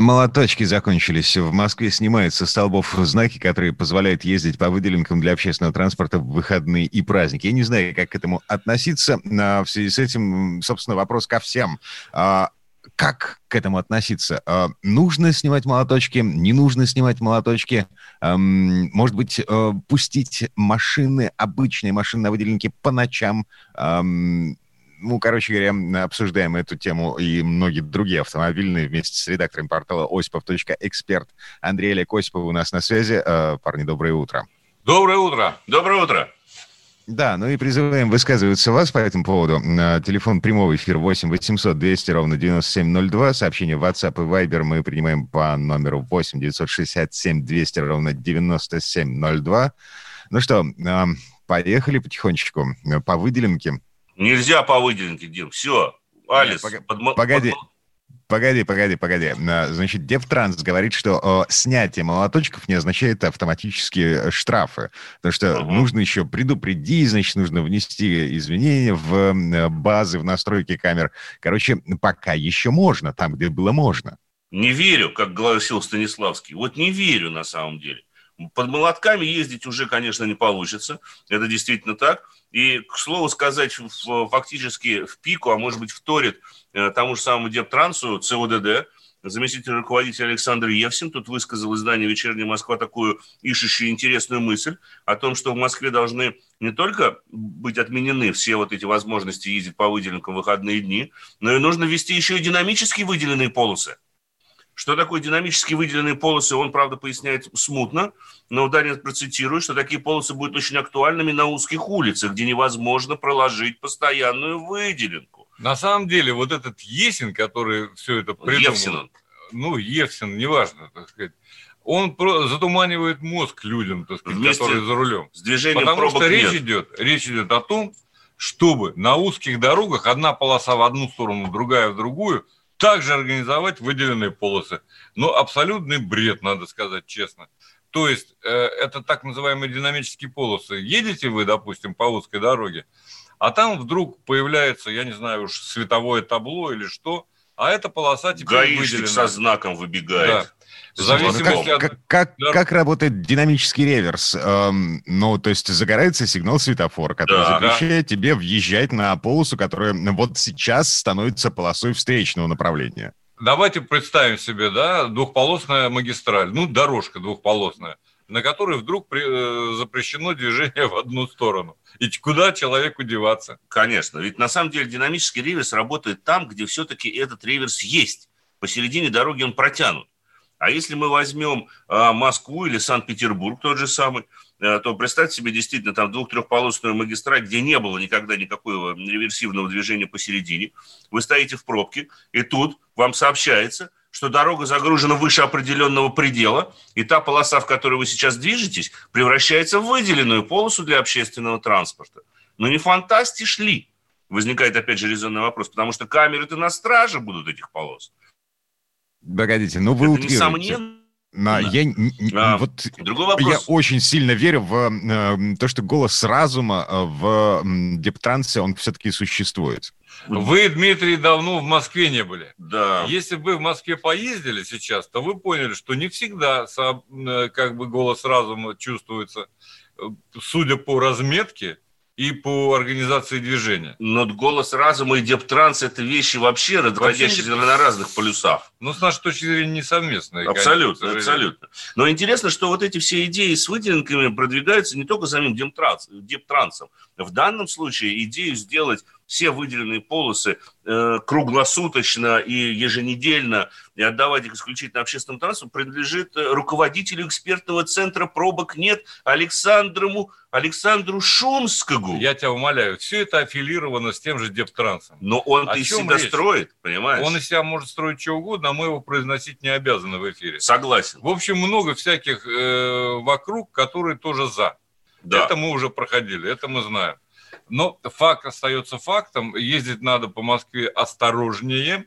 Молоточки закончились. В Москве снимают со столбов знаки, которые позволяют ездить по выделенкам для общественного транспорта в выходные и праздники. Я не знаю, как к этому относиться. А В связи с этим, собственно, вопрос ко всем. А, Как к этому относиться? А, Нужно снимать молоточки? Не нужно снимать молоточки? Может быть, э, пустить машины, обычные машины на выделенке по ночам? Ну, короче говоря, обсуждаем эту тему и многие другие автомобильные вместе с редактором портала осипов.эксперт Андрей Олег Осипов у нас на связи. Э, Парни, доброе утро. Доброе утро. Доброе утро. Да, ну и призываем высказываться вас по этому поводу. На телефон прямого эфира 8 800 200 ровно 9702. Сообщение в WhatsApp и Viber мы принимаем по номеру 8 967 200 ровно 9702. Ну что, э, поехали потихонечку э, по выделенке. Нельзя по выделенке, Дим. Все. Алис. Пога- подмо- погоди. подмо- Погоди, погоди, погоди. А, Значит, Девтранс говорит, что э, снятие молоточков не означает автоматические э, штрафы. Потому что Мгм. нужно еще предупредить, значит, нужно внести изменения в э, базы, в настройки камер. Короче, пока еще можно, там, где было можно. Не верю, как гласил Станиславский. Вот не верю на самом деле. Под молотками ездить уже, конечно, не получится. Это действительно так. И, к слову сказать, фактически в пику, а может быть вторит э, тому же самому Дептрансу, ЦОДД, заместитель руководителя Александр Евсин тут высказал издание «Вечерняя Москва» такую ищущую интересную мысль о том, что в Москве должны не только быть отменены все вот эти возможности ездить по выделенкам в выходные дни, но и нужно ввести еще и динамически выделенные полосы. Что такое динамически выделенные полосы, он, правда, поясняет смутно, но далее процитирую, что такие полосы будут очень актуальными на узких улицах, где невозможно проложить постоянную выделенку. На самом деле, вот этот Есин, который все это придумал, Евсин ну, Евсин, неважно, так сказать, он затуманивает мозг людям, так сказать, Вместе которые за рулем. С движением Потому что речь нет. идет, речь идет о том, чтобы на узких дорогах одна полоса в одну сторону, другая в другую, также организовать выделенные полосы. Но абсолютный бред, надо сказать честно. То есть э, это так называемые динамические полосы. Едете вы, допустим, по узкой дороге, а там вдруг появляется, я не знаю уж, световое табло или что, а эта полоса теперь Гаишник выделена. со знаком выбегает. В зависимости Ну, как, от... как- как- Да. как работает динамический реверс? Эм, ну, то есть загорается сигнал светофора, который Да. запрещает тебе въезжать на полосу, которая вот сейчас становится полосой встречного направления. Давайте представим себе, да, двухполосная магистраль, ну, дорожка двухполосная, на которой вдруг при- э, запрещено движение в одну сторону. И куда человеку деваться? Конечно, ведь на самом деле динамический реверс работает там, где все-таки этот реверс есть. Посередине дороги он протянут. А если мы возьмем а, Москву или Санкт-Петербург тот же самый, а, то представьте себе действительно там двух-трехполосную магистраль, где не было никогда никакого реверсивного движения посередине. Вы стоите в пробке, и тут вам сообщается, что дорога загружена выше определенного предела, и та полоса, в которой вы сейчас движетесь, превращается в выделенную полосу для общественного транспорта. Но не фантастишь ли? Возникает опять же резонный вопрос, потому что камеры-то на страже будут этих полос. Погодите, ну вы Это утрируете. несомненно. На- Да. я, А, вот Другой Я очень сильно верю в э, то, что голос разума э, в м, Дептрансе, он все-таки существует. Вы, Дмитрий, давно в Москве не были. Да. Если бы вы в Москве поездили сейчас, то вы поняли, что не всегда э, как бы голос разума чувствуется, э, судя по разметке и по организации движения. Но голос разума и дептранс – это вещи вообще, расходящиеся не- на разных полюсах. Ну, с нашей точки зрения, несовместные. конечно, к Абсолютно, сожалению. абсолютно. Но интересно, что вот эти все идеи с выделенками продвигаются не только самим Демтранс- Дептрансом. В данном случае идею сделать все выделенные полосы э, круглосуточно и еженедельно и отдавать их исключительно общественному транспорту принадлежит э, руководителю экспертного центра пробок нет Александру, Александру Шумскому. Я тебя умоляю, все это аффилировано с тем же Дептрансом. Но он-то О из себя речь? строит, понимаешь? Он из себя может строить что угодно, а мы его произносить не обязаны в эфире. Согласен. В общем, много всяких э, вокруг, которые тоже за. Да. Это мы уже проходили, это мы знаем. Но факт остается фактом. Ездить надо по Москве осторожнее.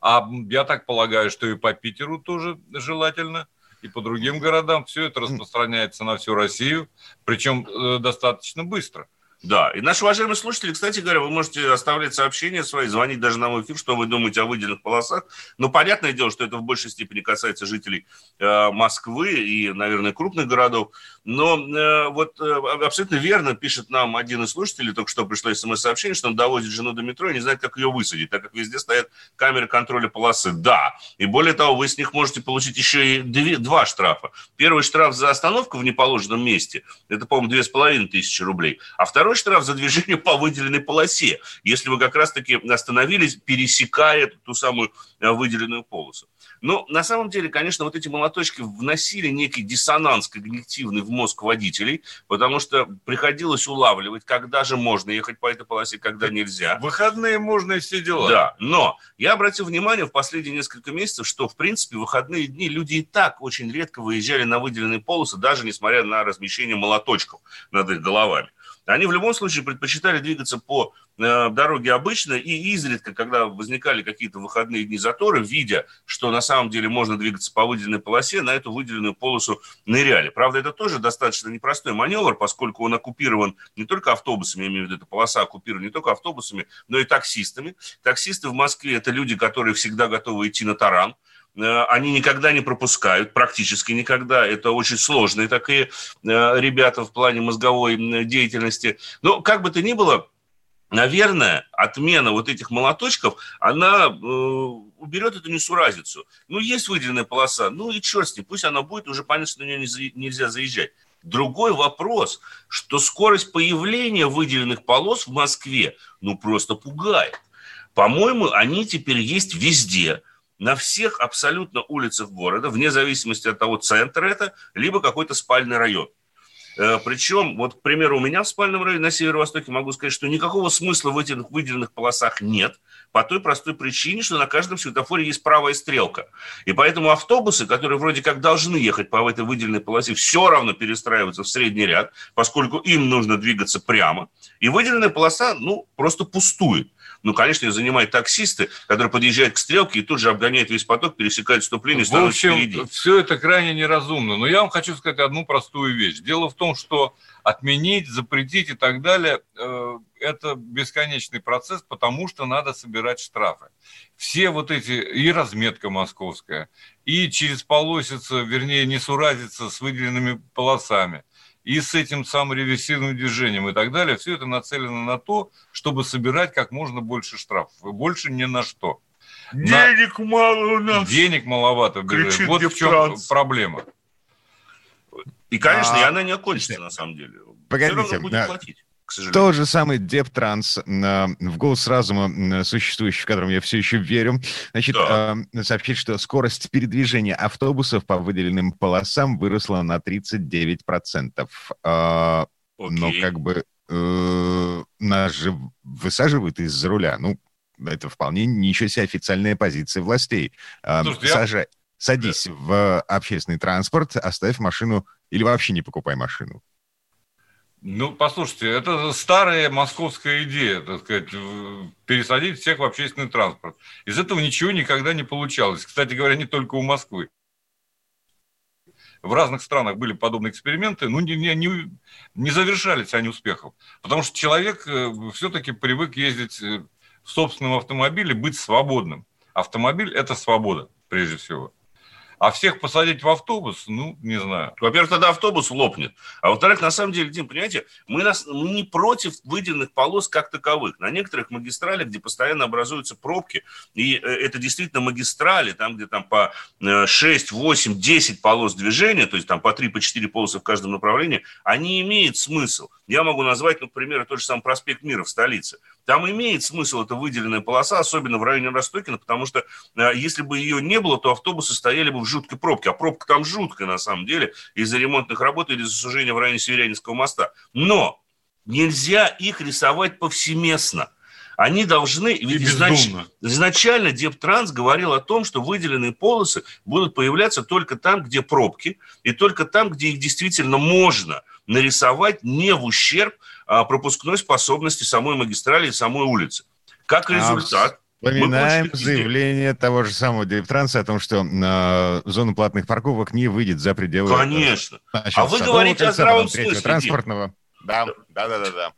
А я так полагаю, что и по Питеру тоже желательно, и по другим городам. Все это распространяется на всю Россию, причем э, достаточно быстро. Да, и наши уважаемые слушатели, кстати говоря, вы можете оставлять сообщения свои, звонить даже на мой эфир, что вы думаете о выделенных полосах. Но понятное дело, что это в большей степени касается жителей э, Москвы и, наверное, крупных городов. Но э, вот э, абсолютно верно пишет нам один из слушателей, только что пришло смс-сообщение, что он довозит жену до метро и не знает, как ее высадить, так как везде стоят камеры контроля полосы. Да, и более того, вы с них можете получить еще и две, два штрафа. Первый штраф за остановку в неположенном месте, это, по-моему, две с половиной тысячи рублей, а второй второй штраф за движение по выделенной полосе, если вы как раз-таки остановились, пересекая ту самую э, выделенную полосу. Но на самом деле, конечно, вот эти молоточки вносили некий диссонанс когнитивный в мозг водителей, потому что приходилось улавливать, когда же можно ехать по этой полосе, когда нельзя. Выходные можно и все дела. Да, но я обратил внимание в последние несколько месяцев, что, в принципе, выходные дни люди и так очень редко выезжали на выделенные полосы, даже несмотря на размещение молоточков над их головами. Они в любом случае предпочитали двигаться по э, дороге обычно, и изредка, когда возникали какие-то выходные дни заторы, видя, что на самом деле можно двигаться по выделенной полосе, на эту выделенную полосу ныряли. Правда, это тоже достаточно непростой маневр, поскольку он оккупирован не только автобусами, я имею в виду, эта полоса оккупирована не только автобусами, но и таксистами. Таксисты в Москве – это люди, которые всегда готовы идти на таран, они никогда не пропускают, практически никогда. Это очень сложные такие э, ребята в плане мозговой деятельности. Но как бы то ни было, наверное, отмена вот этих молоточков, она э, уберет эту несуразицу. Ну, есть выделенная полоса, ну и черт с ней, пусть она будет, уже понятно, что на нее не нельзя заезжать. Другой вопрос, что скорость появления выделенных полос в Москве, ну, просто пугает. По-моему, они теперь есть везде – на всех абсолютно улицах города, вне зависимости от того, центр это, либо какой-то спальный район. Э, Причем, вот, к примеру, у меня в спальном районе на северо-востоке могу сказать, что никакого смысла в этих выделенных полосах нет, по той простой причине, что на каждом светофоре есть правая стрелка. И поэтому автобусы, которые вроде как должны ехать по этой выделенной полосе, все равно перестраиваются в средний ряд, поскольку им нужно двигаться прямо. И выделенная полоса, ну, просто пустует. Ну, конечно, занимают таксисты, которые подъезжают к стрелке и тут же обгоняют весь поток, пересекают вступление, В общем, впереди. все это крайне неразумно. Но я вам хочу сказать одну простую вещь. Дело в том, что отменить, запретить и так далее э, – это бесконечный процесс, потому что надо собирать штрафы. Все вот эти, и разметка московская, и через полосица, вернее, не суразиться с выделенными полосами – и с этим самым реверсивным движением и так далее, все это нацелено на то, чтобы собирать как можно больше штрафов. И больше ни на что. Денег на... мало у нас. Денег маловато. Кричит вот в чем проблема. И, конечно, а... и она не окончится, на самом деле. Погодите, да. платить к сожалению. Тот же самый Дептранс в голос разума, существующий, в котором я все еще верю, значит, да. сообщит, что скорость передвижения автобусов по выделенным полосам выросла на 39%. А, но как бы э, нас же высаживают из-за руля. Ну, это вполне ничего себе официальная позиция властей. Слушайте, Сажай, я... Садись да. в общественный транспорт, оставь машину или вообще не покупай машину. Ну, послушайте, это старая московская идея, так сказать, пересадить всех в общественный транспорт. Из этого ничего никогда не получалось. Кстати говоря, не только у Москвы. В разных странах были подобные эксперименты, но не, не, не завершались они успехом. Потому что человек э, все-таки привык ездить э, в собственном автомобиле, быть свободным. Автомобиль – это свобода, прежде всего. А всех посадить в автобус, ну, не знаю. Во-первых, тогда автобус лопнет. А во-вторых, на самом деле, Дим, понимаете, мы, нас, мы не против выделенных полос как таковых. На некоторых магистралях, где постоянно образуются пробки, и э, это действительно магистрали, там, где там по 6, 8, 10 полос движения, то есть там по 3, по 4 полосы в каждом направлении, они имеют смысл. Я могу назвать, ну, к примеру, тот же самый проспект Мира в столице. Там имеет смысл эта выделенная полоса, особенно в районе Ростокина, потому что э, если бы ее не было, то автобусы стояли бы в жуткой пробке. А пробка там жуткая на самом деле из-за ремонтных работ или из-за сужения в районе Северянинского моста. Но нельзя их рисовать повсеместно. Они должны... Ведь изнач... изначально Дептранс говорил о том, что выделенные полосы будут появляться только там, где пробки, и только там, где их действительно можно нарисовать не в ущерб а, пропускной способности самой магистрали и самой улицы. Как а результат, Вспоминаем заявление того же самого Директранса о том, что э, зона платных парковок не выйдет за пределы... Конечно. Значит, а вы говорите о здравом смысле. Транспортного. Да, да, да, да. да.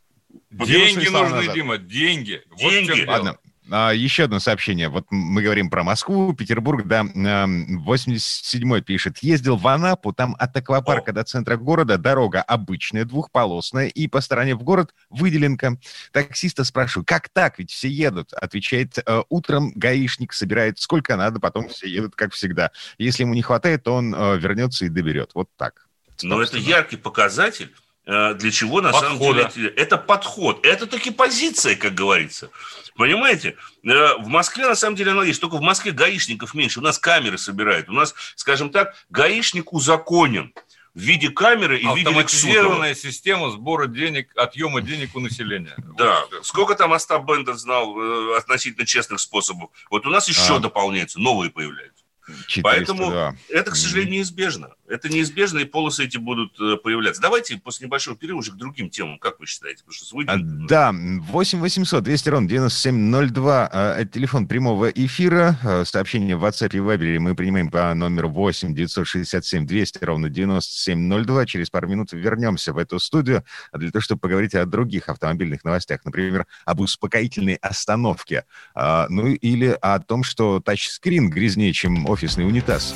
Деньги нужны, назад. Дима, деньги. Деньги. Вот Ладно, еще одно сообщение. Вот мы говорим про Москву, Петербург, да. 87-й пишет. Ездил в Анапу, там от аквапарка О. до центра города дорога обычная, двухполосная, и по стороне в город выделенка. Таксиста спрашиваю, как так? Ведь все едут. Отвечает, «Э, утром гаишник собирает сколько надо, потом все едут, как всегда. Если ему не хватает, то он э, вернется и доберет. Вот так. Но это яркий показатель для чего на Подхода. самом деле это подход. Это таки позиция, как говорится. Понимаете? Э, в Москве, на самом деле, оно есть. Только в Москве гаишников меньше. У нас камеры собирают. У нас, скажем так, гаишник узаконен в виде камеры и в виде Автоматизированная система сбора денег, отъема денег у населения. Да. Вот. Сколько там Остап Бендер знал э, относительно честных способов. Вот у нас еще а. дополняется, новые появляются. 402. Поэтому это, к сожалению, неизбежно. Это неизбежно, и полосы эти будут э, появляться. Давайте после небольшого перерыва уже к другим темам, как вы считаете? Потому что выйдем... а, да, 8 800 200 ровно 9702, а, это телефон прямого эфира. А, сообщение в WhatsApp и Viber мы принимаем по номеру 8 967 200 ровно 9702. Через пару минут вернемся в эту студию для того, чтобы поговорить о других автомобильных новостях. Например, об успокоительной остановке. Ну или о том, что тачскрин грязнее, чем офисный унитаз.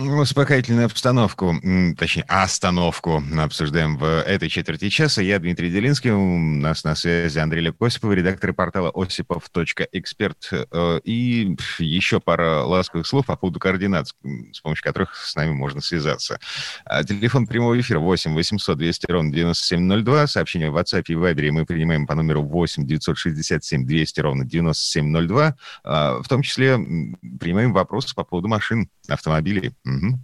Успокоительную обстановку, точнее, остановку обсуждаем в этой четверти часа. Я Дмитрий Делинский, у нас на связи Андрей Лев Осипов, редактор портала осипов.эксперт. Э, и еще пара ласковых слов по поводу координат, с помощью которых с нами можно связаться. А, телефон прямого эфира 8 800 200 ровно 9702. Сообщение в WhatsApp и Viber мы принимаем по номеру 8 967 200 ровно 9702. А, в том числе принимаем вопросы по поводу машин, автомобилей. Угу.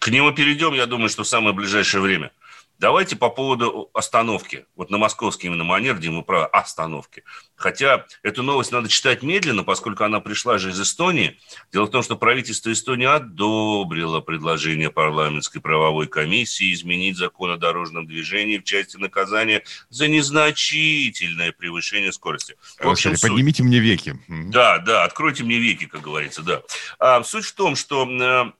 К нему перейдем, я думаю, что в самое ближайшее время. Давайте по поводу остановки. Вот на московский именно манер, где мы про остановки. Хотя эту новость надо читать медленно, поскольку она пришла же из Эстонии. Дело в том, что правительство Эстонии одобрило предложение парламентской правовой комиссии изменить закон о дорожном движении в части наказания за незначительное превышение скорости. В общем, Господи, поднимите мне веки. Да, да, откройте мне веки, как говорится, да. А, суть в том, что э,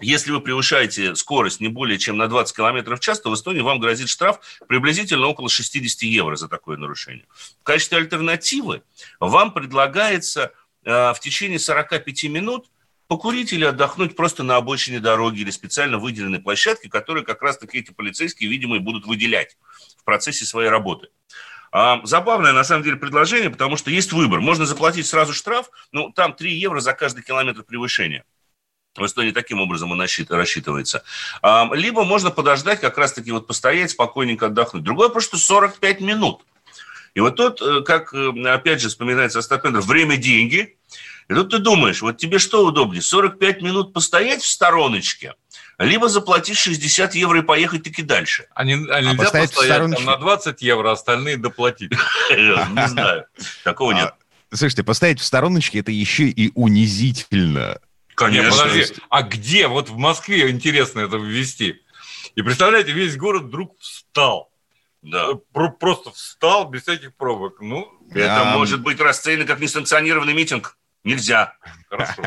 если вы превышаете скорость не более чем на 20 км в час, то в Эстонии вам грозит штраф приблизительно около 60 евро за такое нарушение. В качестве альтернативы вам предлагается э, в течение 45 минут покурить или отдохнуть просто на обочине дороги или специально выделенной площадке, которые как раз-таки эти полицейские, видимо, и будут выделять в процессе своей работы. А, забавное, на самом деле, предложение, потому что есть выбор. Можно заплатить сразу штраф, ну, там 3 евро за каждый километр превышения. В Эстонии таким образом и рассчитывается. Либо можно подождать, как раз-таки вот постоять, спокойненько отдохнуть. Другое просто 45 минут. И вот тут, э, как, э, опять же, вспоминается Остапенко, время – деньги. И тут ты думаешь, вот тебе что удобнее, 45 минут постоять в стороночке, либо заплатить 60 евро и поехать таки дальше. А, не, а нельзя а постоять там, на 20 евро, остальные доплатить? Не знаю, такого нет. А, слушайте, поставить в стороночке – это еще и унизительно. Конечно. Нет, подожди, а где? Вот в Москве интересно это ввести. И представляете, весь город вдруг встал. Да. Про- просто встал без всяких пробок. Ну, это а... может быть расценено как несанкционированный митинг. Нельзя. Хорошо.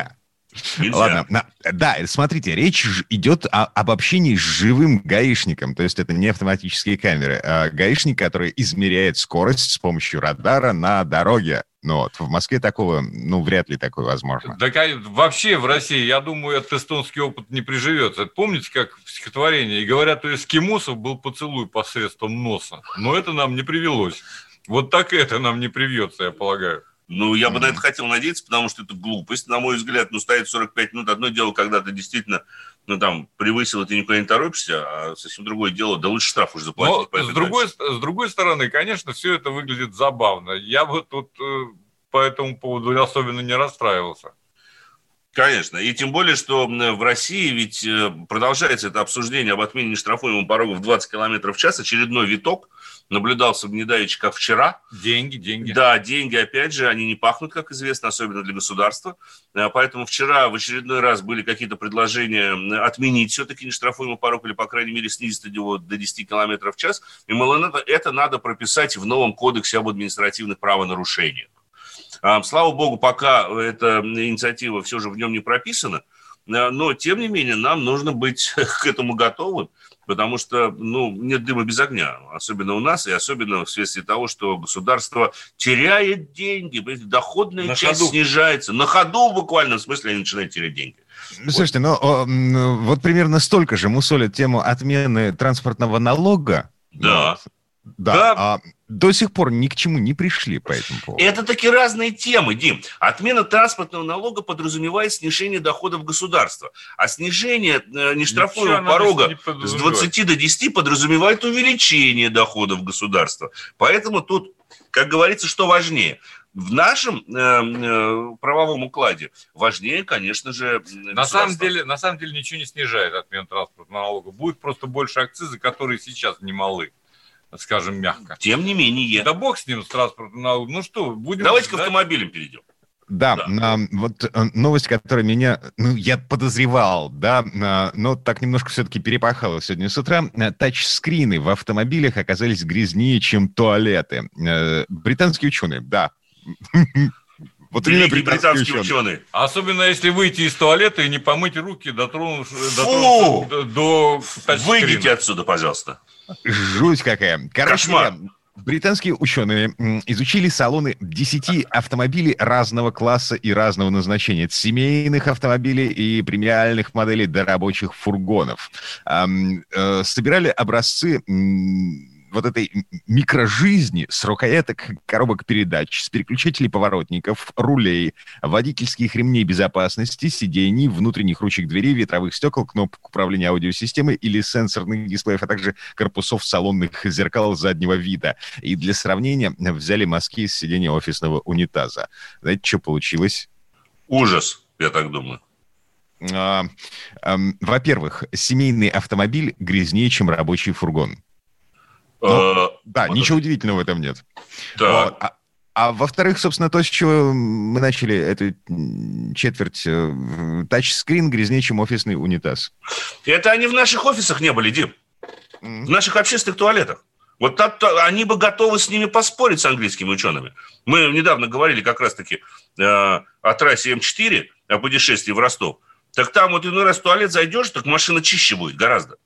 Нельзя. Ладно, да, смотрите, речь идет о, об общении с живым гаишником, то есть это не автоматические камеры, а гаишник, который измеряет скорость с помощью радара на дороге. Ну вот, в Москве такого, ну, вряд ли такое возможно. Да, вообще в России, я думаю, этот эстонский опыт не приживется. Помните, как в стихотворении? И говорят, у эскимосов был поцелуй посредством носа. Но это нам не привелось. Вот так это нам не привьется, я полагаю. Ну, я бы на это хотел надеяться, потому что это глупость, на мой взгляд. Ну, стоит 45 минут. Одно дело, когда ты действительно ну, там, превысил, ты никуда не торопишься, а совсем другое дело, да лучше штраф уже заплатить. Но, с, другой, с другой стороны, конечно, все это выглядит забавно. Я бы тут э, по этому поводу особенно не расстраивался. Конечно. И тем более, что в России ведь э, продолжается это обсуждение об отмене нештрафуемого порога в 20 км в час. Очередной виток наблюдался в недавече, как вчера. Деньги, деньги. Да, деньги, опять же, они не пахнут, как известно, особенно для государства. Э, поэтому вчера в очередной раз были какие-то предложения отменить все-таки нештрафуемый порог или, по крайней мере, снизить его до 10 км в час. И, мол, это надо прописать в новом кодексе об административных правонарушениях. Слава богу, пока эта инициатива все же в нем не прописана, э, но, тем не менее, нам нужно быть к этому готовым, потому что ну, нет дыма без огня, особенно у нас, и особенно вследствие того, что государство теряет деньги, доходная на часть ходу. снижается. На ходу буквально, в смысле, они начинают терять деньги. Слушайте, ну вот примерно столько же мусолят тему отмены транспортного налога. Да. Да. да. А до сих пор ни к чему не пришли по этому поводу. Это такие разные темы, Дим. Отмена транспортного налога подразумевает снижение доходов государства. А снижение э, нештрафуемого порога не с 20 до 10 подразумевает увеличение доходов государства. Поэтому тут, как говорится, что важнее? В нашем э, э, правовом укладе важнее, конечно же, на самом деле, на самом деле ничего не снижает отмена транспортного налога. Будет просто больше акцизы, которые сейчас немалы скажем мягко. Тем не менее. Да бог с ним, с транспортом. Ну что, будем... Давайте к автомобилям перейдем. Да, да. вот э, новость, которая меня, ну, я подозревал, да, но так немножко все-таки перепахала сегодня с утра. Тачскрины в автомобилях оказались грязнее, чем туалеты. Э, британские ученые, да. Вот именно британские, британские ученые. ученые. Особенно если выйти из туалета и не помыть руки, дотронув, дотронув до, до Выйдите отсюда, пожалуйста. Жуть какая. Короче, Кошмар. Британские ученые изучили салоны 10 автомобилей разного класса и разного назначения. От семейных автомобилей и премиальных моделей до рабочих фургонов. Э, собирали образцы вот этой микрожизни с рукояток коробок передач, с переключателей поворотников, рулей, водительских ремней безопасности, сидений, внутренних ручек дверей, ветровых стекол, кнопок управления аудиосистемой или сенсорных дисплеев, а также корпусов салонных зеркал заднего вида. И для сравнения взяли мазки с сидения офисного унитаза. Знаете, что получилось? Ужас, я так думаю. А, а, во-первых, семейный автомобиль грязнее, чем рабочий фургон. Ну, э, да, вот ничего это... удивительного в этом нет. Да. Вот. А, а во-вторых, собственно, то, с чего мы начали эту четверть, э, тачскрин грязнее, чем офисный унитаз. Это они в наших офисах не были, Дим. Mm-hmm. В наших общественных туалетах. Вот так, то, они бы готовы с ними поспорить, с английскими учеными. Мы недавно говорили как раз-таки э, о трассе М4, о путешествии в Ростов. Так там вот иной раз в туалет зайдешь, так машина чище будет гораздо.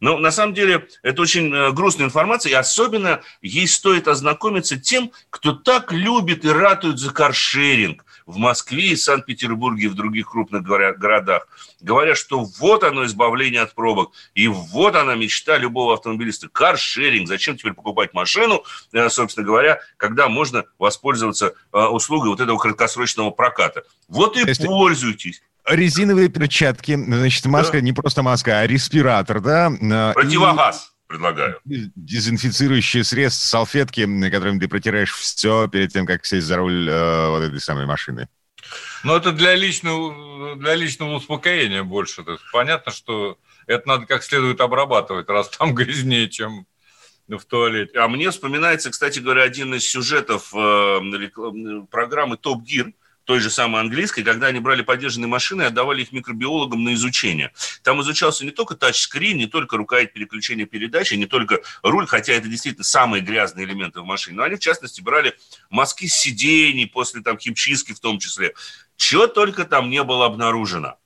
Но на самом деле это очень э, грустная информация, и особенно ей стоит ознакомиться тем, кто так любит и ратует за каршеринг в Москве и Санкт-Петербурге и в других крупных городах. Говорят, что вот оно избавление от пробок, и вот она мечта любого автомобилиста. Каршеринг. Зачем теперь покупать машину, э, собственно говоря, когда можно воспользоваться э, услугой вот этого краткосрочного проката. Вот и Если... пользуйтесь резиновые перчатки, значит, маска, да. не просто маска, а респиратор, да? Противогаз. И предлагаю. Дезинфицирующие средства, салфетки, которыми ты протираешь все перед тем, как сесть за руль э, вот этой самой машины. Ну, это для личного, для личного успокоения больше. То есть понятно, что это надо как следует обрабатывать, раз там грязнее, чем в туалете. А мне вспоминается, кстати говоря, один из сюжетов э, программы «Топ Гир», той же самой английской, когда они брали поддержанные машины и отдавали их микробиологам на изучение. Там изучался не только тачскрин, не только рукоять переключения передачи, не только руль, хотя это действительно самые грязные элементы в машине, но они, в частности, брали мазки сидений после там химчистки в том числе. Чего только там не было обнаружено.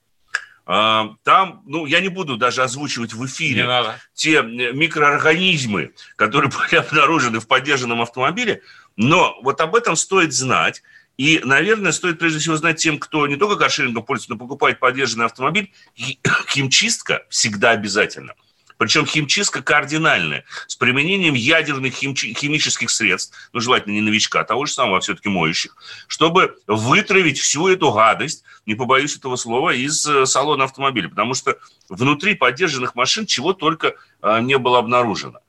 А, там, ну, я не буду даже озвучивать в эфире те микроорганизмы, которые были обнаружены в поддержанном автомобиле, но вот об этом стоит знать. И, наверное, стоит прежде всего знать тем, кто не только каршерингом пользуется, но покупает поддержанный автомобиль, химчистка всегда обязательно. Причем химчистка кардинальная, с применением ядерных химчи- химических средств, ну, желательно не новичка, а того же самого, а все-таки моющих, чтобы вытравить всю эту гадость, не побоюсь этого слова, из э, салона автомобиля. Потому что внутри поддержанных машин чего только э, не было обнаружено.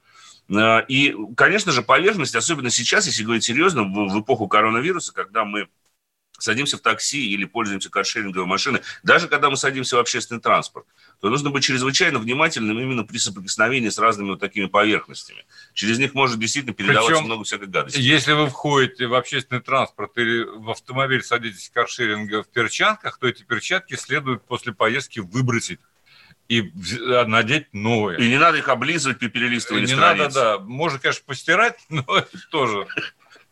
Э, и, конечно же, поверхность, особенно сейчас, если говорить серьезно, в, в эпоху коронавируса, когда мы садимся в такси или пользуемся каршеринговой машиной, даже когда мы садимся в общественный транспорт, то нужно быть чрезвычайно внимательным именно при соприкосновении с разными вот такими поверхностями. Через них может действительно передаваться Причем, много всякой гадости. Если вы входите в общественный транспорт или в автомобиль садитесь в каршеринга в перчатках, то эти перчатки следует после поездки выбросить и надеть новые. И не надо их облизывать при перелистывании Не страниц. надо, да. Можно, конечно, постирать, но тоже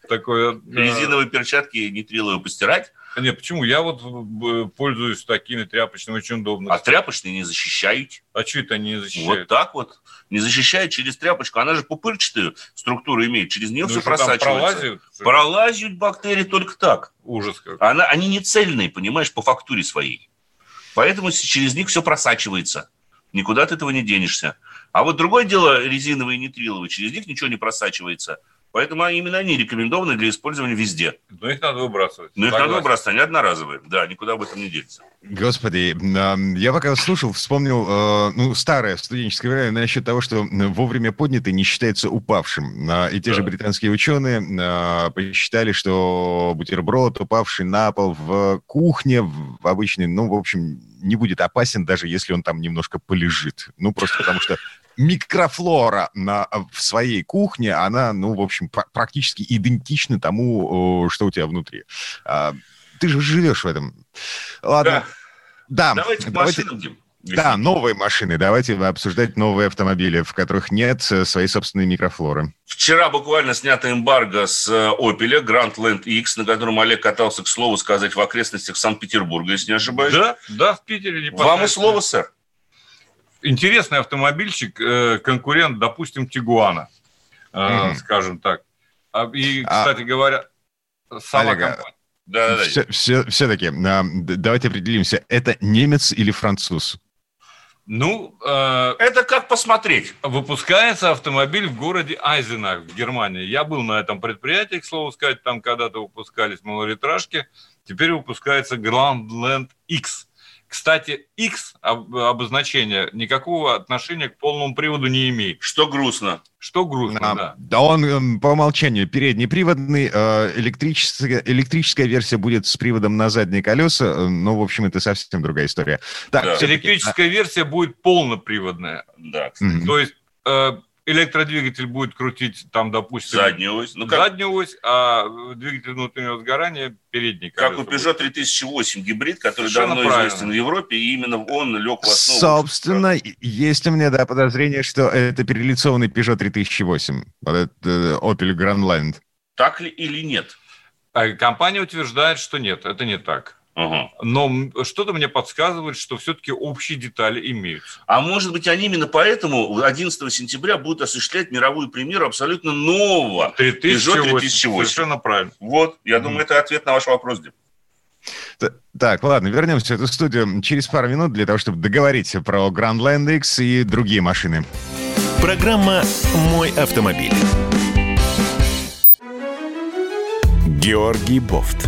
такое... Резиновые перчатки нитриловые постирать, Не, почему? Я вот э, пользуюсь такими тряпочными, очень удобно. а тряпочные не защищают. А что это они не Вот защищают? так вот. Не защищает через тряпочку. Она же пупырчатую структуру имеет. Через нее Ну, все просачивается. пролазят? Пролазят бактерии только так. Ужас как. Она, они не цельные, понимаешь, по фактуре своей. Поэтому через них все просачивается. Никуда от этого не денешься. А вот другое дело резиновые и нитриловые. Через них ничего не просачивается. Поэтому они- именно они рекомендованы для использования везде. Но их надо выбрасывать. Но их надо выбрасывать, они одноразовые. Да, никуда об этом не делится. Господи, я пока слушал, вспомнил, э, ну, старое студенческое время насчет того, что вовремя поднятый не считается упавшим. А, И те же Да. британские ученые а, посчитали, что бутерброд, упавший на пол в кухне, в обычной, ну, в общем, не будет опасен, даже если он там немножко полежит. Ну, просто потому что микрофлора на, в своей кухне, она, ну, в общем, пр- практически идентична тому, что у тебя внутри. А, Ты же живешь в этом. Ладно. Да, Давайте к машинам, Дим. да, новые машины. Давайте обсуждать новые автомобили, в которых нет э, своей собственной микрофлоры. Вчера буквально снято эмбарго с э, Opel Grand Land X, на котором Олег катался, к слову сказать, в окрестностях Санкт-Петербурга, если не ошибаюсь. Да, да, в Питере не Вам и слово, сэр. Интересный автомобильчик, э, конкурент, допустим, Тигуана, э, Мгм. скажем так. А, И, А- кстати говоря, сама Олега, компания. Да, да, да. Все, все, все-таки, а, давайте определимся, это немец или француз? Ну, э, Это как посмотреть. выпускается автомобиль в городе Айзенах в Германии. Я был на этом предприятии, к слову сказать, там когда-то выпускались малолитражки. Теперь выпускается Grand Land X. Кстати, X об- обозначение никакого отношения к полному приводу не имеет. Что грустно. Что грустно, А, да. да он м, по умолчанию переднеприводный, э, электрическая, электрическая версия будет с приводом на задние колеса, э, но, в общем, это совсем другая история. Так, Да. Электрическая версия будет полноприводная. Да, а, кстати. мгм. То есть э, электродвигатель будет крутить там, допустим, Заднюю ось. Ну, как, заднюю ось, а двигатель внутреннего сгорания передний как у Peugeot 3008 гибрид, который Совершенно давно правильно. известен в Европе, и именно он лег в основу. Собственно, есть у меня, да, подозрение, что это перелицованный Peugeot 3008. Вот этот э, Opel Grandland. Так ли или нет? А компания утверждает, что нет, это не так. Ага. Но что-то мне подсказывает, что все-таки общие детали имеются. А может быть, они именно поэтому 11 сентября будут осуществлять мировую премьеру абсолютно нового. 3008. 3008. Совершенно правильно. Вот, я Мгм. думаю, это ответ на ваш вопрос, Дим. Так, ладно, вернемся в эту студию через пару минут для того, чтобы договорить про Grandland X и другие машины. Программа «Мой автомобиль». Георгий Бофт.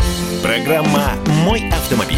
Программа «Мой автомобиль».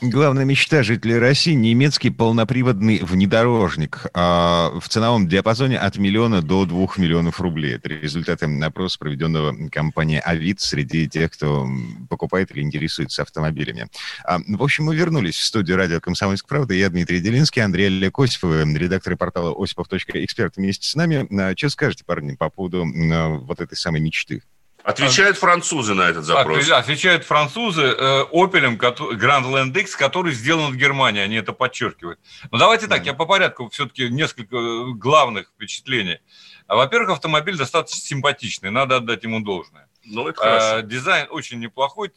Главная мечта жителей России – немецкий полноприводный внедорожник а, в ценовом диапазоне от миллиона до двух миллионов рублей. Это результаты опроса, проведенного компанией «Авид» среди тех, кто покупает или интересуется автомобилями. А, в общем, мы вернулись в студию радио «Комсомольская правда». Я Дмитрий Делинский, Андрей Олег Осипов, редактор портала осипов.эксперт вместе с нами. А, Что скажете, парни, по поводу а, вот этой самой мечты? Отвечают французы на этот запрос. Отвечают французы э, Opel Grand Land X, который сделан в Германии, они это подчеркивают. Но давайте так, я по порядку все-таки несколько э, главных впечатлений. Во-первых, автомобиль достаточно симпатичный, надо отдать ему должное. Ну, это хорошо. Дизайн очень неплохой,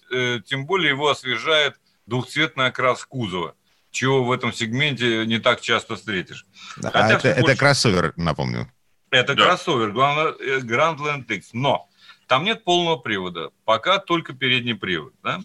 тем более его освежает двухцветный окрас кузова чего в этом сегменте не так часто встретишь. А Хотя это, это кроссовер, напомню. Это да. кроссовер, главное, э, Grand Land X. Но там нет полного привода, пока только передний привод. Да?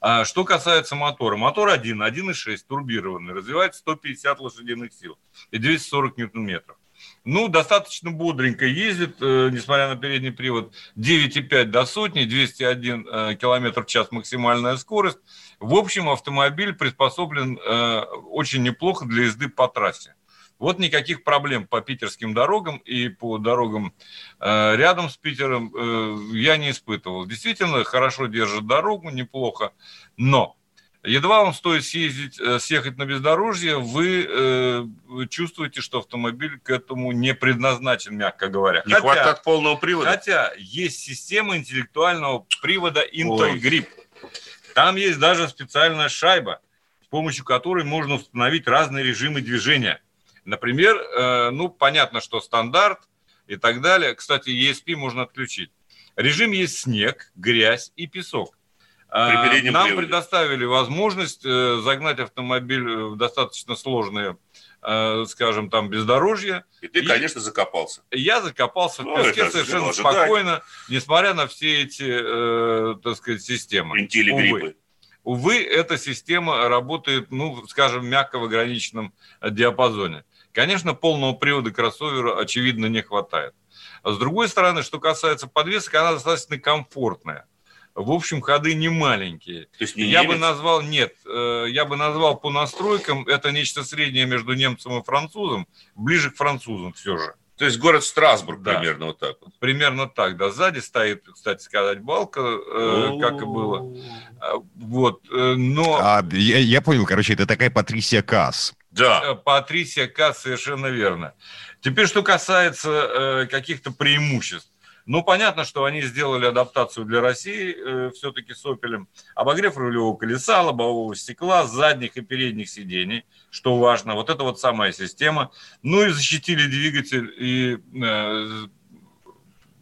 А что касается мотора, мотор 1, 1.6, турбированный, развивает 150 лошадиных сил и 240 ньютон-метров. Ну, достаточно бодренько ездит, э, несмотря на передний привод. 9,5 до сотни, 201 э, км в час максимальная скорость. В общем, автомобиль приспособлен э, очень неплохо для езды по трассе. Вот никаких проблем по питерским дорогам и по дорогам э, рядом с Питером э, я не испытывал. Действительно, хорошо держит дорогу, неплохо. Но едва вам стоит съездить, э, съехать на бездорожье, вы э, чувствуете, что автомобиль к этому не предназначен, мягко говоря. Не хотя, хватает полного привода. Хотя есть система интеллектуального привода Intel. Grip. Там есть даже специальная шайба, с помощью которой можно установить разные режимы движения – Например, э, ну, понятно, что стандарт и так далее. Кстати, ESP можно отключить. Режим есть снег, грязь и песок. А, нам приводе. предоставили возможность э, загнать автомобиль в достаточно сложные, э, скажем, там, бездорожье. И ты, и конечно, закопался. Я закопался ну, в песке совершенно спокойно, несмотря на все эти, так сказать, системы. Вентили, гриппы. Увы, эта система работает, ну, скажем, мягко в ограниченном диапазоне. Конечно, полного привода кроссовера, очевидно, не хватает. А с другой стороны, что касается подвесок, она достаточно комфортная. В общем, ходы не маленькие. То есть не я немец? бы назвал, нет, э, я бы назвал по настройкам, это нечто среднее между немцем и французом, ближе к французам все же. То есть город Страсбург да. примерно вот так вот. Примерно так, да. Сзади стоит, кстати сказать, балка, э, как и было. А, вот, э, но... А, я, я понял, короче, это такая Патрисия Касс. Да. Патрисия Касс, совершенно верно. Теперь, что касается э, каких-то преимуществ. Ну, понятно, что они сделали адаптацию для России э, все-таки с Опелем. Обогрев рулевого колеса, лобового стекла, задних и передних сидений, что важно. Вот это вот самая система. Ну и защитили двигатель и э,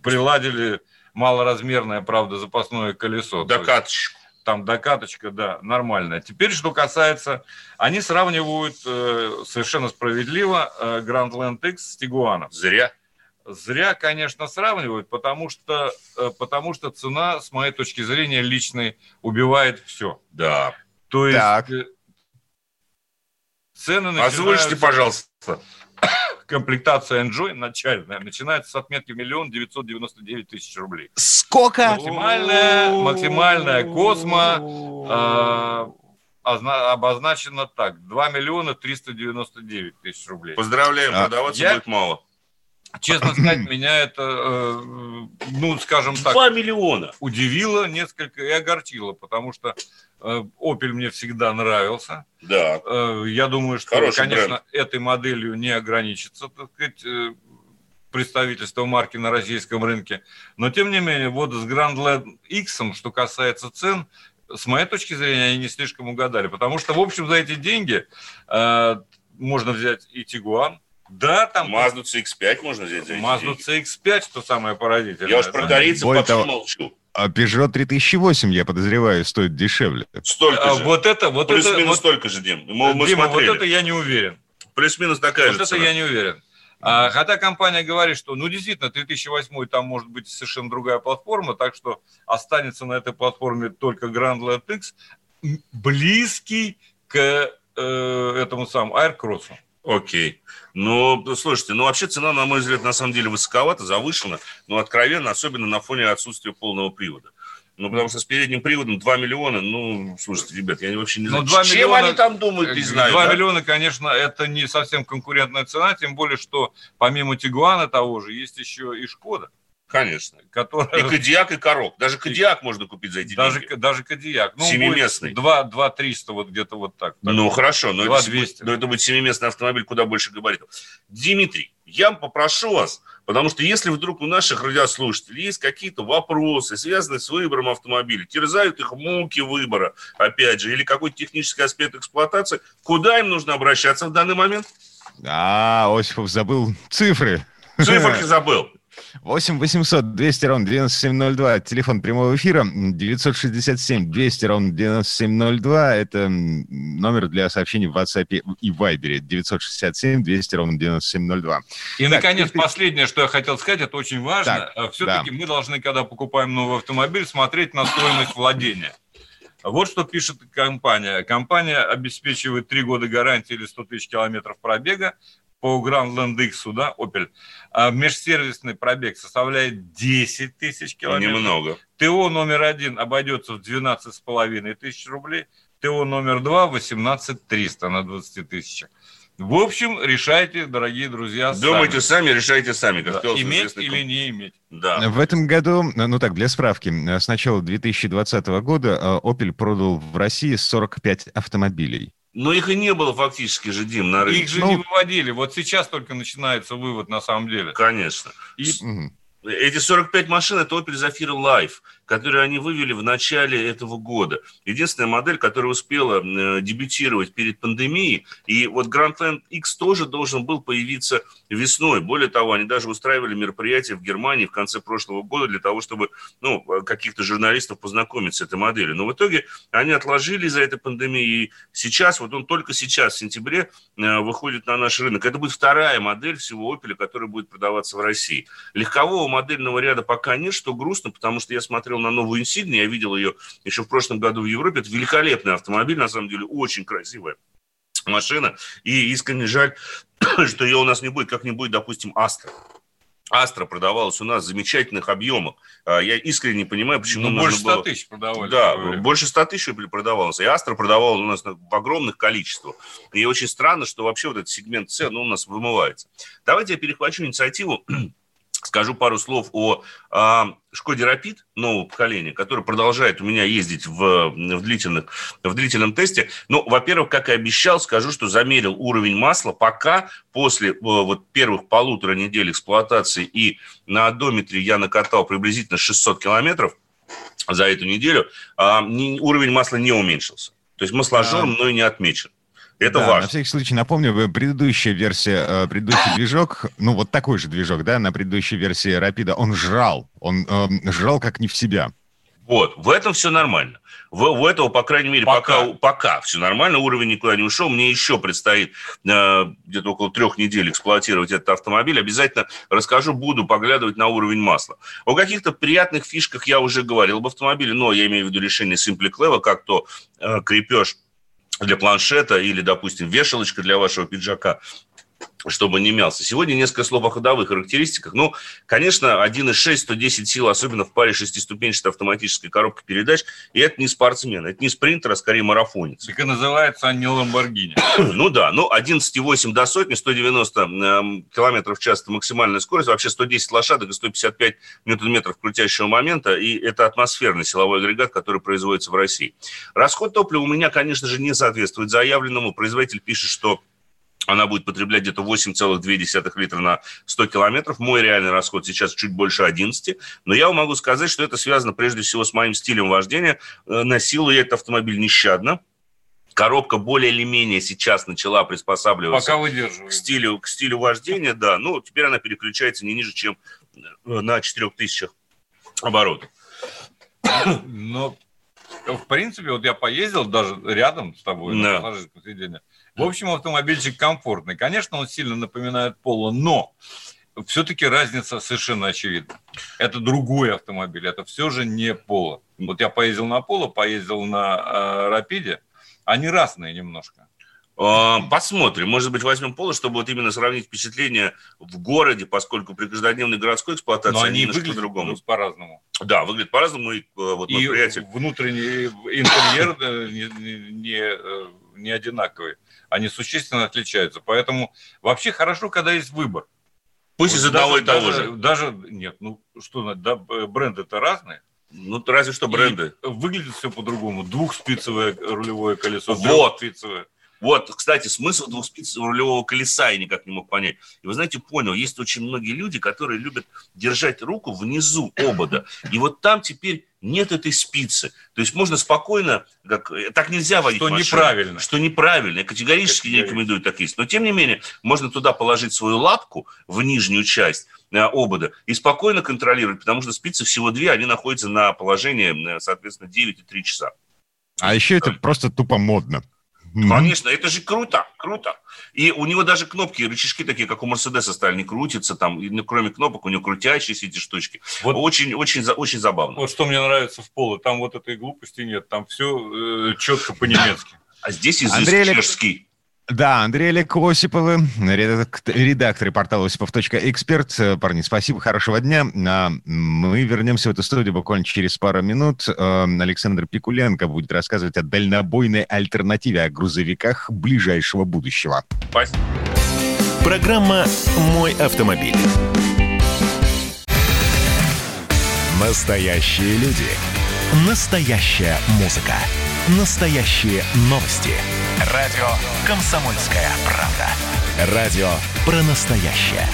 приладили малоразмерное, правда, запасное колесо. Докаточку там докаточка, да, нормальная. Теперь, что касается, они сравнивают э, совершенно справедливо э, Grand Land X с Тигуаном. Зря. Зря, конечно, сравнивают, потому что, э, потому что цена, с моей точки зрения, личной убивает все. Да. То есть так. Э, цены начинаются... Озвучьте, пожалуйста комплектация Enjoy начальная начинается с отметки миллион девятьсот девяносто девять тысяч рублей. Сколько? Максимальная, максимальная Космо э, обозначена так. 2 миллиона 399 тысяч рублей. Поздравляем, а, продаваться я, будет мало. Честно сказать, меня это, э, ну, скажем так... 2 миллиона. Удивило несколько и огорчило, потому что Opel мне всегда нравился. Да. Э, я думаю, что, Хороший конечно, бренд. этой моделью не ограничится, так сказать, представительство марки на российском рынке. Но, тем не менее, вот с Grand Land X, что касается цен, с моей точки зрения, они не слишком угадали. Потому что, в общем, за эти деньги э, можно взять и Тигуан, да, там... Mazda CX-5 можно взять за Mazda CX-5, что самое поразительное. Я уж про корейцев вообще молчу. А Peugeot 3008, я подозреваю, стоит дешевле. Столько а, же. Вот это, вот Плюс-минус это, вот, столько же, Дим. Мы, мы Дима, смотрели. вот это я не уверен. Плюс-минус такая вот же это я не уверен. А, хотя компания говорит, что, ну, действительно, 3008 там может быть совершенно другая платформа, так что останется на этой платформе только Grand Land X, близкий к э, этому самому Aircross. Окей. Ну, слушайте, ну вообще цена, на мой взгляд, на самом деле высоковата, завышена, но откровенно, особенно на фоне отсутствия полного привода. Ну, потому что с передним приводом 2 миллиона, ну, слушайте, ребят, я вообще не ну, знаю, 2 чем миллиона, они там думают, не знаю. 2 да? миллиона, конечно, это не совсем конкурентная цена, тем более, что помимо Тигуана того же есть еще и Шкода. Конечно. Который... И Кадиак, и Корок. Даже Кадиак можно купить за эти даже, деньги. Даже Кадиак. Ну, Семиместный. 2, 2 300, вот где-то вот так. Ну, хорошо. Но 2 это, 200. но это будет семиместный автомобиль куда больше габаритов. Дмитрий, я попрошу вас, потому что если вдруг у наших радиослушателей есть какие-то вопросы, связанные с выбором автомобиля, терзают их муки выбора, опять же, или какой-то технический аспект эксплуатации, куда им нужно обращаться в данный момент? А, Осипов забыл цифры. Циферки забыл. 8 800 200 ровно 9702, телефон прямого эфира, 967 200 ровно 9702, это номер для сообщений в WhatsApp и Viber, 967 200 ровно 9702. И, так, наконец, теперь... последнее, что я хотел сказать, это очень важно. Так, Все-таки да. мы должны, когда покупаем новый автомобиль, смотреть на стоимость владения. Вот что пишет компания. Компания обеспечивает 3 года гарантии или 100 тысяч километров пробега по Grand Land X, да, Opel, а межсервисный пробег составляет 10 тысяч километров. Немного. ТО номер один обойдется в 12,5 тысяч рублей, ТО номер два 18 300 на 20 тысячах. В общем, решайте, дорогие друзья, Думайте сами, решайте сами. Как да. Иметь или не иметь. Да. В этом году, ну так, для справки, с начала 2020 года Opel продал в России 45 автомобилей. Но их и не было фактически же, Дим, на рынке. Их же ну, не выводили. Вот сейчас только начинается вывод на самом деле. Конечно. И... Эти 45 машин – это Opel Zafira Life, которые они вывели в начале этого года. Единственная модель, которая успела дебютировать перед пандемией. И вот Grand Land X тоже должен был появиться весной. Более того, они даже устраивали мероприятие в Германии в конце прошлого года для того, чтобы ну, каких-то журналистов познакомить с этой моделью. Но в итоге они отложили из-за этой пандемии. И сейчас, вот он только сейчас, в сентябре, выходит на наш рынок. Это будет вторая модель всего Opel, которая будет продаваться в России. Легкового модельного ряда пока нет, что грустно, потому что я смотрел на новую Insignia, я видел ее еще в прошлом году в Европе. Это великолепный автомобиль, на самом деле, очень красивая машина. И искренне жаль, что ее у нас не будет, как не будет, допустим, Астра. Астра продавалась у нас в замечательных объемах. Я искренне не понимаю, почему ну, больше 100 было... тысяч продавали. Да, больше 100 тысяч продавалось. И Астра продавалась у нас в огромных количествах. И очень странно, что вообще вот этот сегмент цен ну, у нас вымывается. Давайте я перехвачу инициативу скажу пару слов о э, Шкоде Рапид нового поколения, который продолжает у меня ездить в, в, длительных, в длительном тесте. Ну, во-первых, как и обещал, скажу, что замерил уровень масла. Пока после э, вот первых полутора недель эксплуатации и на одометре я накатал приблизительно 600 километров за эту неделю, не, уровень масла не уменьшился. То есть масложор А. мной не отмечен. Это Да, важно. На всякий случай напомню, предыдущая версия, э, предыдущий движок, ну вот такой же движок, да, на предыдущей версии Рапида, он жрал, он э, жрал как не в себя. Вот, в этом все нормально. В, в этого, по крайней мере, пока, Пока. пока, все нормально, уровень никуда не ушел. Мне еще предстоит э, где-то около трех недель эксплуатировать этот автомобиль. Обязательно расскажу, буду поглядывать на уровень масла. О каких-то приятных фишках я уже говорил об автомобиле, но я имею в виду решение Simply Clever, как то э, крепеж для планшета или, допустим, вешалочка для вашего пиджака чтобы не мялся. Сегодня несколько слов о ходовых характеристиках. Ну, конечно, 1.6, 110 сил, особенно в паре шестиступенчатой автоматической коробки передач, и это не спортсмен, это не спринтер, а скорее марафонец. Так и называется они Ламборгини. Ну да, ну 11,8 до сотни, 190 эм, километров в час – это максимальная скорость, вообще 110 лошадок и 155 ньютон-метров крутящего момента, и это атмосферный силовой агрегат, который производится в России. Расход топлива у меня, конечно же, не соответствует заявленному. Производитель пишет, что она будет потреблять где-то 8,2 литра на 100 километров. Мой реальный расход сейчас чуть больше 11. Но я могу сказать, что это связано прежде всего с моим стилем вождения. Э, Носил я этот автомобиль нещадно. Коробка более или менее сейчас начала приспосабливаться Пока к стилю, к стилю вождения, да. Ну, теперь она переключается не ниже, чем э, на 4000 оборотов. Но, в принципе, вот я поездил даже рядом с тобой Да. на пассажирском сиденье. В общем, автомобильчик комфортный. Конечно, он сильно напоминает Поло, но все-таки разница совершенно очевидна. Это другой автомобиль, это все же не Поло. Вот я поездил на Поло, поездил на э, Рапиде. Они разные немножко. А, Посмотрим. Может быть, возьмем поло, чтобы вот именно сравнить впечатление в городе, поскольку при каждодневной городской эксплуатации Но они немножко выглядят по-другому. по-разному. Да, выглядит по-разному. И э, вот И приятель... внутренний интерьер не, не- не, э, не одинаковый. Они существенно отличаются. Поэтому вообще хорошо, когда есть выбор. Пусть Вот из одного и того даже- же. Даже, нет, ну что, да, бренды-то разные. Ну, разве что бренды. И выглядит все по-другому. Двухспицевое рулевое колесо, Вот. трехспицевое. Вот, кстати, смысл двух спиц рулевого колеса я никак не мог понять. И вы знаете, понял, есть очень многие люди, которые любят держать руку внизу обода. И вот там теперь нет этой спицы. То есть можно спокойно, как, так нельзя водить Что машину. неправильно. Что неправильно. Я категорически не рекомендую так есть. Но тем не менее, можно туда положить свою лапку в нижнюю часть э, обода и спокойно контролировать, потому что спицы всего две, они находятся на положении, э, соответственно, 9,3 часа. А еще это просто тупо модно. Мгм. Конечно, это же круто, круто. И у него даже кнопки, рычажки такие, как у Мерседеса стали, не крутятся там, и, ну, кроме кнопок у него крутящиеся эти штучки. Вот- Очень, очень, очень забавно. Вот что мне нравится в поло, там вот этой глупости нет, там все четко по-немецки. А здесь язык Андрей чешский. Да, Андрей Олег Осиповы, редак- редакторы портала осипов.эксперт. Э, Парни, спасибо, хорошего дня. А, Мы вернемся в эту студию буквально через пару минут. Э, Александр Пикуленко будет рассказывать о дальнобойной альтернативе, о грузовиках ближайшего будущего. Спасибо. Программа «Мой автомобиль». Настоящие люди. Настоящая музыка. Настоящие новости. Радио «Комсомольская правда». Радио про настоящее.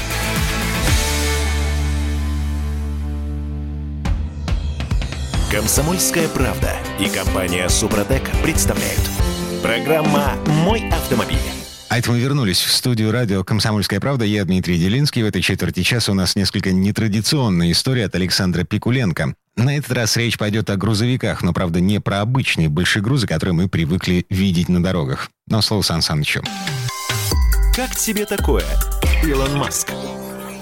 Комсомольская правда и компания Супротек представляют. Программа «Мой автомобиль». А это мы вернулись в студию радио «Комсомольская правда». Я Дмитрий Делинский. В этой четверти часа у нас несколько нетрадиционная история от Александра Пикуленко. На этот раз речь пойдет о грузовиках, но, правда, не про обычные большегрузы, которые мы привыкли видеть на дорогах. Но слово Сан Санычу. Как тебе такое, Илон Маск?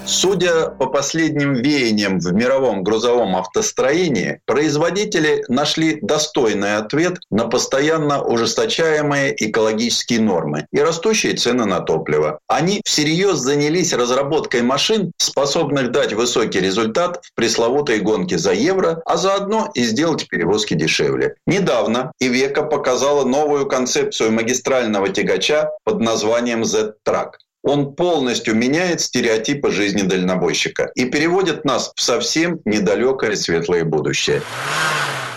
Судя по последним веяниям в мировом грузовом автостроении, производители нашли достойный ответ на постоянно ужесточаемые экологические нормы и растущие цены на топливо. Они всерьез занялись разработкой машин, способных дать высокий результат в пресловутой гонке за евро, а заодно и сделать перевозки дешевле. Недавно Ивека показала новую концепцию магистрального тягача под названием Z-Track. Он полностью меняет стереотипы жизни дальнобойщика и переводит нас в совсем недалекое светлое будущее.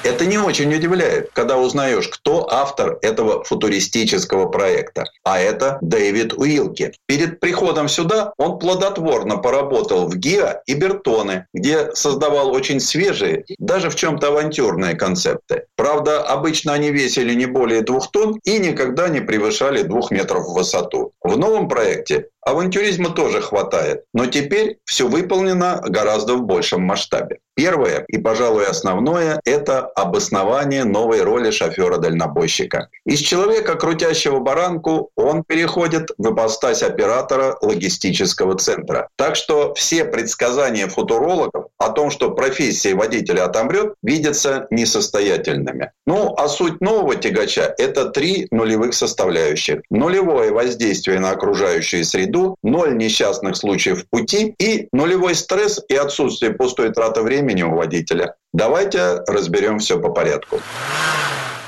Это не очень удивляет, когда узнаешь, кто автор этого футуристического проекта. А это Дэвид Уилки. Перед приходом сюда он плодотворно поработал в ГИА и Бертоне, где создавал очень свежие, даже в чем-то авантюрные концепты. Правда, обычно они весили не более двух тонн и никогда не превышали двух метров в высоту. В новом проекте Авантюризма тоже хватает, но теперь все выполнено гораздо в большем масштабе. Первое и, пожалуй, основное – это обоснование новой роли шофера-дальнобойщика. Из человека, крутящего баранку, он переходит в ипостась оператора логистического центра. Так что все предсказания футурологов о том, что профессия водителя отомрет, видятся несостоятельными. Ну, а суть нового тягача – это три нулевых составляющих. Нулевое воздействие на окружающую среду, ноль несчастных случаев в пути и нулевой стресс и отсутствие пустой траты времени у водителя. Давайте разберем все по порядку.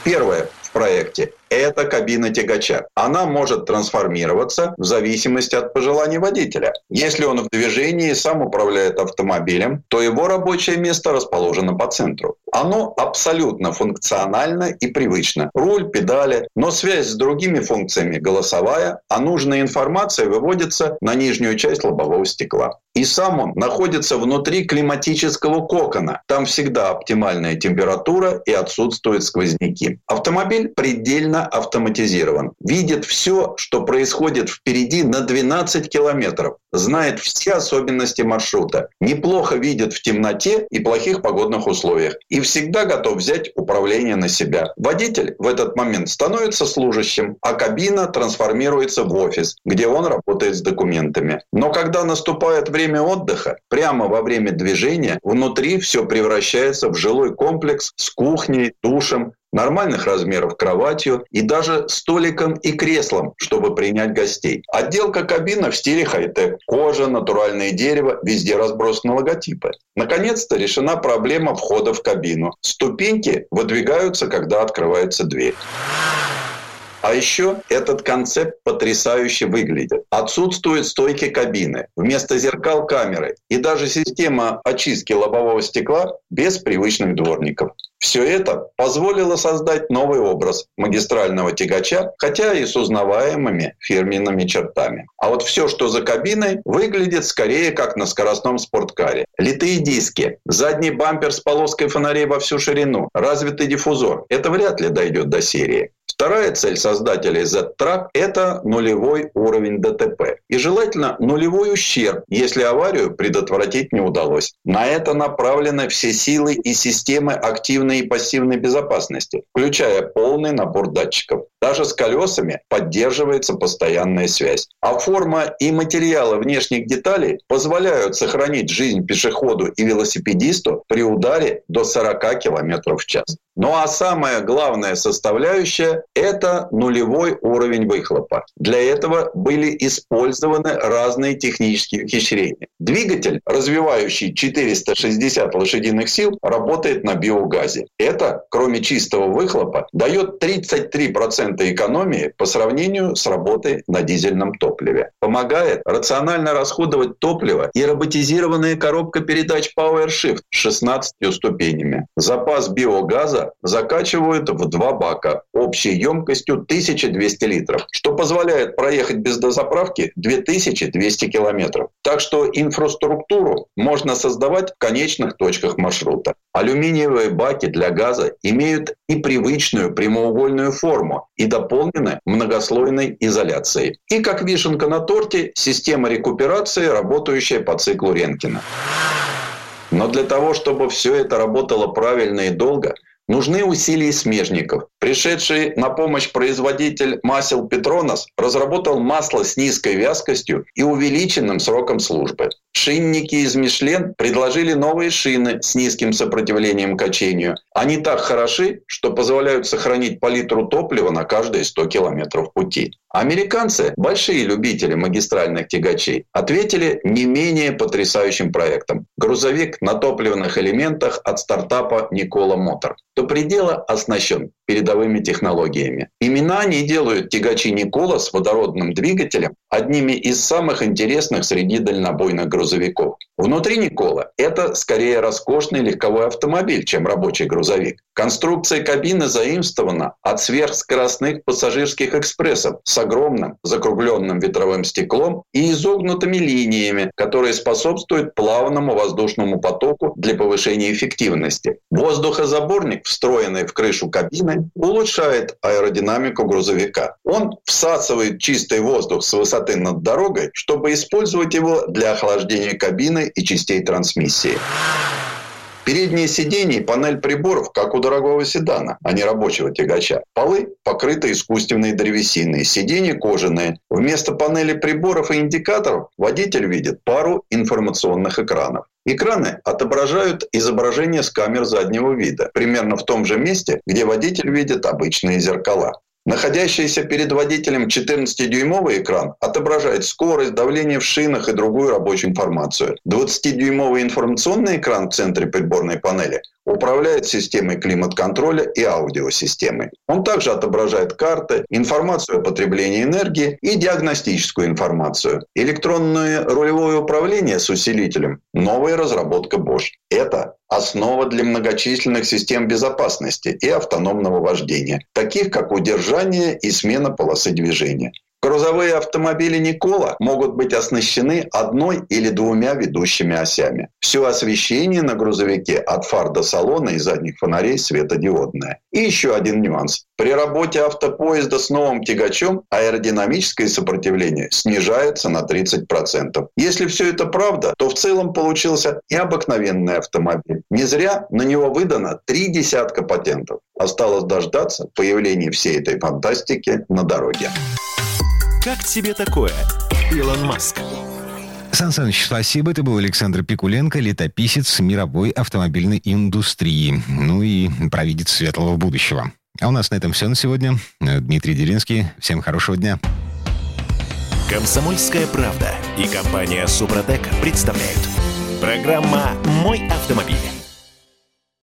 Первое в проекте – это кабина тягача. Она может трансформироваться в зависимости от пожеланий водителя. Если он в движении и сам управляет автомобилем, то его рабочее место расположено по центру. Оно абсолютно функционально и привычно. Руль, педали, но связь с другими функциями голосовая, а нужная информация выводится на нижнюю часть лобового стекла. И сам он находится внутри климатического кокона. Там всегда оптимальная температура и отсутствуют сквозняки. Автомобиль предельно автоматизирован. Видит все, что происходит впереди на 12 километров. Знает все особенности маршрута. Неплохо видит в темноте и плохих погодных условиях. И всегда готов взять управление на себя. Водитель в этот момент становится служащим, а кабина трансформируется в офис, где он работает с документами. Но когда наступает время отдыха, прямо во время движения, внутри все превращается в жилой комплекс с кухней, душем, нормальных размеров кроватью и даже столиком и креслом, чтобы принять гостей. Отделка кабина в стиле хай-тек. Кожа, натуральное дерево, везде разбросаны логотипы. Наконец-то решена проблема входа в кабину. Ступеньки выдвигаются, когда открывается дверь. А еще этот концепт потрясающе выглядит. Отсутствуют стойки кабины, вместо зеркал камеры и даже система очистки лобового стекла без привычных дворников. Все это позволило создать новый образ магистрального тягача, хотя и с узнаваемыми фирменными чертами. А вот все, что за кабиной, выглядит скорее как на скоростном спорткаре. Литые диски, задний бампер с полоской фонарей во всю ширину, развитый диффузор. Это вряд ли дойдет до серии. Вторая цель создателей Z-Track – это нулевой уровень ДТП. И желательно нулевой ущерб, если аварию предотвратить не удалось. На это направлены все силы и системы активной и пассивной безопасности, включая полный набор датчиков. Даже с колесами поддерживается постоянная связь. А форма и материалы внешних деталей позволяют сохранить жизнь пешеходу и велосипедисту при ударе до 40 км в час. Ну а самая главная составляющая – это нулевой уровень выхлопа. Для этого были использованы разные технические ухищрения. Двигатель, развивающий 460 лошадиных сил, работает на биогазе. Это, кроме чистого выхлопа, дает 33% экономии по сравнению с работой на дизельном топливе. Помогает рационально расходовать топливо и роботизированная коробка передач PowerShift с 16 ступенями. Запас биогаза закачивают в два бака общей емкостью 1200 литров, что позволяет проехать без дозаправки 2200 километров. Так что инфраструктуру можно создавать в конечных точках маршрута. Алюминиевые баки для газа имеют и привычную прямоугольную форму и дополнены многослойной изоляцией. И как вишенка на торте, система рекуперации, работающая по циклу Ренкина. Но для того, чтобы все это работало правильно и долго, Нужны усилия смежников. Пришедший на помощь производитель масел Петронос разработал масло с низкой вязкостью и увеличенным сроком службы. Шинники из Мишлен предложили новые шины с низким сопротивлением качению. Они так хороши, что позволяют сохранить по литру топлива на каждые 100 километров пути. Американцы, большие любители магистральных тягачей, ответили не менее потрясающим проектом. Грузовик на топливных элементах от стартапа Никола Мотор. До предела оснащен передовыми технологиями. Именно они делают тягачи Никола с водородным двигателем одними из самых интересных среди дальнобойных грузовиков. Внутри Никола это скорее роскошный легковой автомобиль, чем рабочий грузовик. Конструкция кабины заимствована от сверхскоростных пассажирских экспрессов с огромным закругленным ветровым стеклом и изогнутыми линиями, которые способствуют плавному воздушному потоку для повышения эффективности. Воздухозаборник, встроенный в крышу кабины, улучшает аэродинамику грузовика. Он всасывает чистый воздух с высоты над дорогой, чтобы использовать его для охлаждения кабины и частей трансмиссии. Передние сиденья и панель приборов, как у дорогого седана, а не рабочего тягача. Полы покрыты искусственной древесиной, сиденья кожаные. Вместо панели приборов и индикаторов водитель видит пару информационных экранов. Экраны отображают изображение с камер заднего вида, примерно в том же месте, где водитель видит обычные зеркала. Находящийся перед водителем 14-дюймовый экран отображает скорость, давление в шинах и другую рабочую информацию. 20-дюймовый информационный экран в центре приборной панели управляет системой климат-контроля и аудиосистемой. Он также отображает карты, информацию о потреблении энергии и диагностическую информацию. Электронное рулевое управление с усилителем – новая разработка Bosch. Это основа для многочисленных систем безопасности и автономного вождения, таких как удержание и смена полосы движения. Грузовые автомобили Никола могут быть оснащены одной или двумя ведущими осями. Все освещение на грузовике от фар до салона и задних фонарей светодиодное. И еще один нюанс. При работе автопоезда с новым тягачом аэродинамическое сопротивление снижается на 30%. Если все это правда, то в целом получился и обыкновенный автомобиль. Не зря на него выдано три десятка патентов. Осталось дождаться появления всей этой фантастики на дороге. Как тебе такое, Илон Маск? Сан Саныч, спасибо. Это был Александр Пикуленко, летописец мировой автомобильной индустрии. Ну и провидец светлого будущего. А у нас на этом все на сегодня. Дмитрий Делинский. Всем хорошего дня. Комсомольская правда и компания Супротек представляют. Программа «Мой автомобиль».